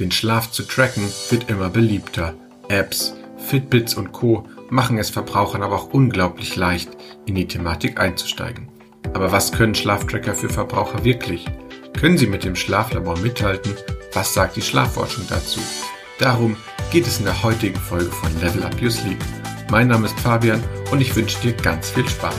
Den Schlaf zu tracken wird immer beliebter. Apps, Fitbits und Co. machen es Verbrauchern aber auch unglaublich leicht, in die Thematik einzusteigen. Aber was können Schlaftracker für Verbraucher wirklich? Können sie mit dem Schlaflabor mithalten? Was sagt die Schlafforschung dazu? Darum geht es in der heutigen Folge von Level Up Your Sleep. Mein Name ist Fabian und ich wünsche dir ganz viel Spaß.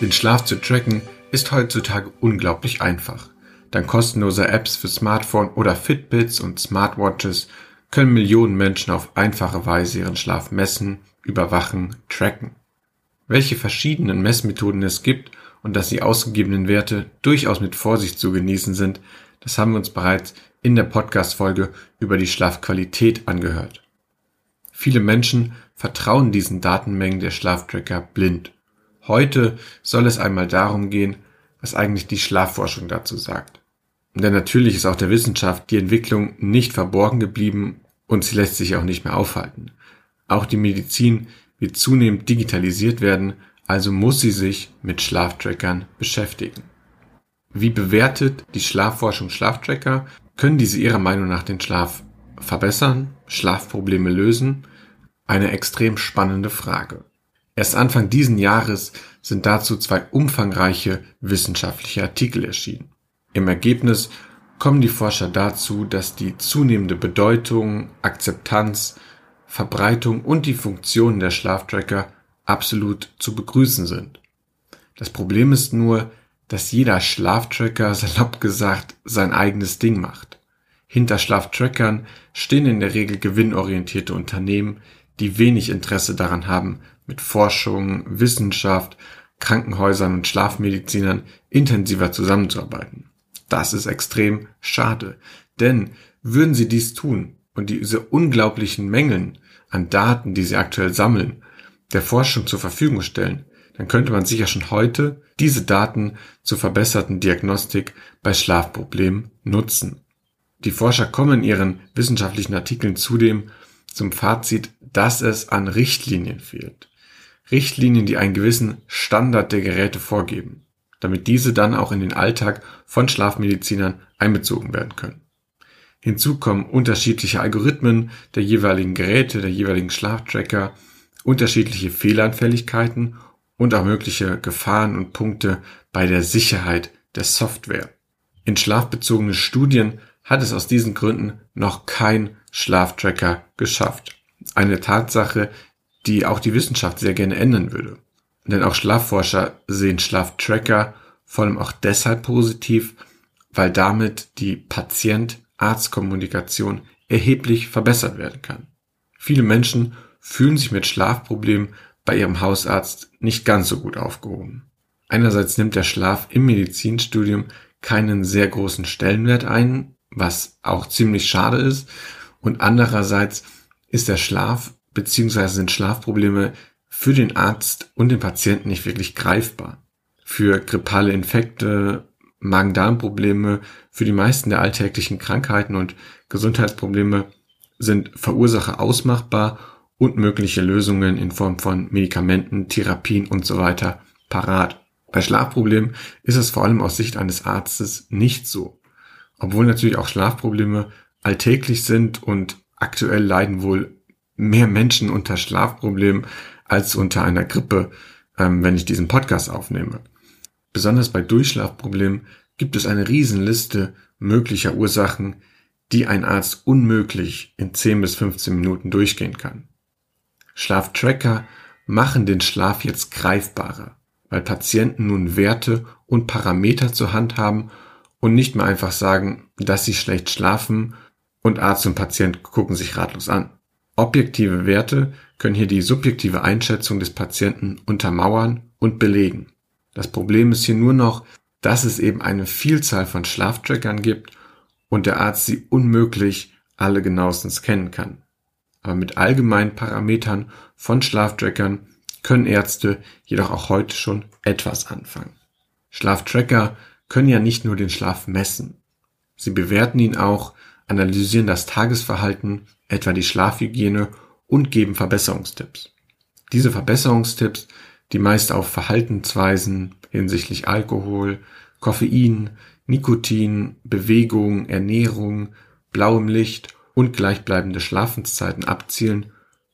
Den Schlaf zu tracken ist heutzutage unglaublich einfach. Dank kostenloser Apps für Smartphone oder Fitbits und Smartwatches können Millionen Menschen auf einfache Weise ihren Schlaf messen, überwachen, tracken. Welche verschiedenen Messmethoden es gibt und dass die ausgegebenen Werte durchaus mit Vorsicht zu genießen sind, das haben wir uns bereits in der Podcast-Folge über die Schlafqualität angehört. Viele Menschen vertrauen diesen Datenmengen der Schlaftracker blind. Heute soll es einmal darum gehen, was eigentlich die Schlafforschung dazu sagt. Denn natürlich ist auch der Wissenschaft die Entwicklung nicht verborgen geblieben und sie lässt sich auch nicht mehr aufhalten. Auch die Medizin wird zunehmend digitalisiert werden, also muss sie sich mit Schlaftrackern beschäftigen. Wie bewertet die Schlafforschung Schlaftracker? Können diese Ihrer Meinung nach den Schlaf verbessern, Schlafprobleme lösen? Eine extrem spannende Frage. Erst Anfang diesen Jahres sind dazu zwei umfangreiche wissenschaftliche Artikel erschienen. Im Ergebnis kommen die Forscher dazu, dass die zunehmende Bedeutung, Akzeptanz, Verbreitung und die Funktionen der Schlaftracker absolut zu begrüßen sind. Das Problem ist nur, dass jeder Schlaftracker salopp gesagt sein eigenes Ding macht. Hinter Schlaftrackern stehen in der Regel gewinnorientierte Unternehmen, die wenig Interesse daran haben, mit Forschung, Wissenschaft, Krankenhäusern und Schlafmedizinern intensiver zusammenzuarbeiten. Das ist extrem schade, denn würden sie dies tun und diese unglaublichen Mengen an Daten, die sie aktuell sammeln, der Forschung zur Verfügung stellen, dann könnte man sicher schon heute diese Daten zur verbesserten Diagnostik bei Schlafproblemen nutzen. Die Forscher kommen in ihren wissenschaftlichen Artikeln zudem zum Fazit, dass es an Richtlinien fehlt. Richtlinien, die einen gewissen Standard der Geräte vorgeben, damit diese dann auch in den Alltag von Schlafmedizinern einbezogen werden können. Hinzu kommen unterschiedliche Algorithmen der jeweiligen Geräte, der jeweiligen Schlaftracker, unterschiedliche Fehleranfälligkeiten und auch mögliche Gefahren und Punkte bei der Sicherheit der Software. In schlafbezogene Studien hat es aus diesen Gründen noch kein Schlaftracker geschafft. Eine Tatsache, die auch die Wissenschaft sehr gerne ändern würde. Denn auch Schlafforscher sehen Schlaftracker vor allem auch deshalb positiv, weil damit die Patient-Arzt-Kommunikation erheblich verbessert werden kann. Viele Menschen fühlen sich mit Schlafproblemen bei ihrem Hausarzt nicht ganz so gut aufgehoben. Einerseits nimmt der Schlaf im Medizinstudium keinen sehr großen Stellenwert ein, was auch ziemlich schade ist, und andererseits ist der Schlaf beziehungsweise sind Schlafprobleme für den Arzt und den Patienten nicht wirklich greifbar. Für grippale Infekte, Magen-Darm-Probleme, für die meisten der alltäglichen Krankheiten und Gesundheitsprobleme sind Verursacher ausmachbar und mögliche Lösungen in Form von Medikamenten, Therapien und so weiter parat. Bei Schlafproblemen ist es vor allem aus Sicht eines Arztes nicht so. Obwohl natürlich auch Schlafprobleme alltäglich sind und aktuell leiden wohl mehr Menschen unter Schlafproblemen als unter einer Grippe, ähm, wenn ich diesen Podcast aufnehme. Besonders bei Durchschlafproblemen gibt es eine Riesenliste möglicher Ursachen, die ein Arzt unmöglich in 10 bis 15 Minuten durchgehen kann. Schlaftracker machen den Schlaf jetzt greifbarer, weil Patienten nun Werte und Parameter zur Hand haben und nicht mehr einfach sagen, dass sie schlecht schlafen und Arzt und Patient gucken sich ratlos an. Objektive Werte können hier die subjektive Einschätzung des Patienten untermauern und belegen. Das Problem ist hier nur noch, dass es eben eine Vielzahl von Schlaftrackern gibt und der Arzt sie unmöglich alle genauestens kennen kann. Aber mit allgemeinen Parametern von Schlaftrackern können Ärzte jedoch auch heute schon etwas anfangen. Schlaftracker können ja nicht nur den Schlaf messen. Sie bewerten ihn auch, analysieren das Tagesverhalten etwa die Schlafhygiene und geben Verbesserungstipps. Diese Verbesserungstipps, die meist auf Verhaltensweisen hinsichtlich Alkohol, Koffein, Nikotin, Bewegung, Ernährung, blauem Licht und gleichbleibende Schlafenszeiten abzielen,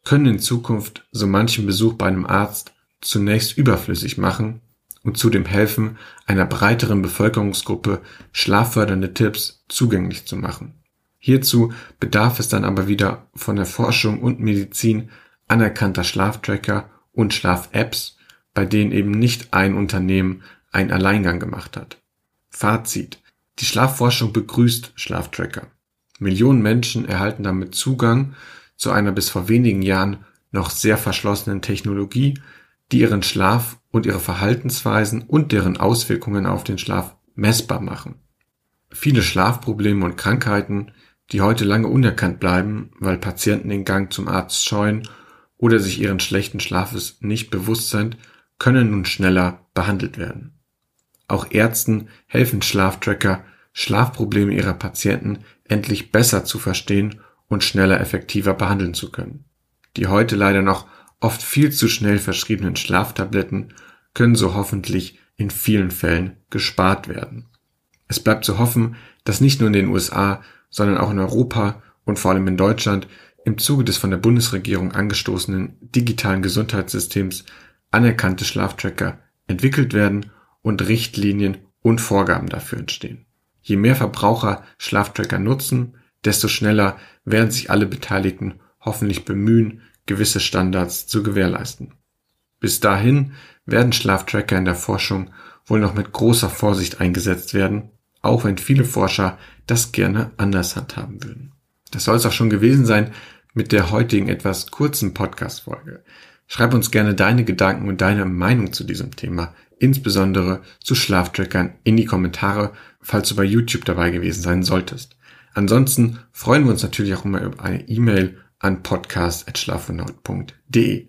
können in Zukunft so manchen Besuch bei einem Arzt zunächst überflüssig machen und zudem helfen, einer breiteren Bevölkerungsgruppe schlaffördernde Tipps zugänglich zu machen. Hierzu bedarf es dann aber wieder von der Forschung und Medizin anerkannter Schlaftracker und Schlaf-Apps, bei denen eben nicht ein Unternehmen einen Alleingang gemacht hat. Fazit. Die Schlafforschung begrüßt Schlaftracker. Millionen Menschen erhalten damit Zugang zu einer bis vor wenigen Jahren noch sehr verschlossenen Technologie, die ihren Schlaf und ihre Verhaltensweisen und deren Auswirkungen auf den Schlaf messbar machen. Viele Schlafprobleme und Krankheiten, die heute lange unerkannt bleiben, weil Patienten den Gang zum Arzt scheuen oder sich ihren schlechten Schlafes nicht bewusst sind, können nun schneller behandelt werden. Auch Ärzten helfen Schlaftracker, Schlafprobleme ihrer Patienten endlich besser zu verstehen und schneller effektiver behandeln zu können. Die heute leider noch oft viel zu schnell verschriebenen Schlaftabletten können so hoffentlich in vielen Fällen gespart werden. Es bleibt zu hoffen, dass nicht nur in den USA, sondern auch in Europa und vor allem in Deutschland im Zuge des von der Bundesregierung angestoßenen digitalen Gesundheitssystems anerkannte Schlaftracker entwickelt werden und Richtlinien und Vorgaben dafür entstehen. Je mehr Verbraucher Schlaftracker nutzen, desto schneller werden sich alle Beteiligten hoffentlich bemühen, gewisse Standards zu gewährleisten. Bis dahin werden Schlaftracker in der Forschung wohl noch mit großer Vorsicht eingesetzt werden, auch wenn viele Forscher das gerne anders handhaben würden. Das soll es auch schon gewesen sein mit der heutigen etwas kurzen Podcast-Folge. Schreib uns gerne deine Gedanken und deine Meinung zu diesem Thema, insbesondere zu Schlaftrackern, in die Kommentare, falls du bei YouTube dabei gewesen sein solltest. Ansonsten freuen wir uns natürlich auch immer über eine E-Mail an podcast.schlafenhaut.de.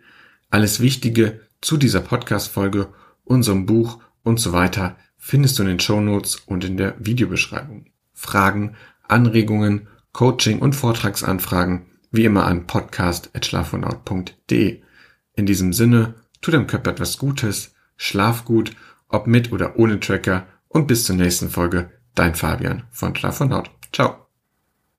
Alles Wichtige zu dieser Podcast-Folge, unserem Buch und so weiter findest du in den Show Notes und in der Videobeschreibung. Fragen, Anregungen, Coaching und Vortragsanfragen wie immer an podcast.schlafenhaut.de. In diesem Sinne, tu deinem Körper etwas Gutes, schlaf gut, ob mit oder ohne Tracker und bis zur nächsten Folge, dein Fabian von Schlaf und Haut. Ciao.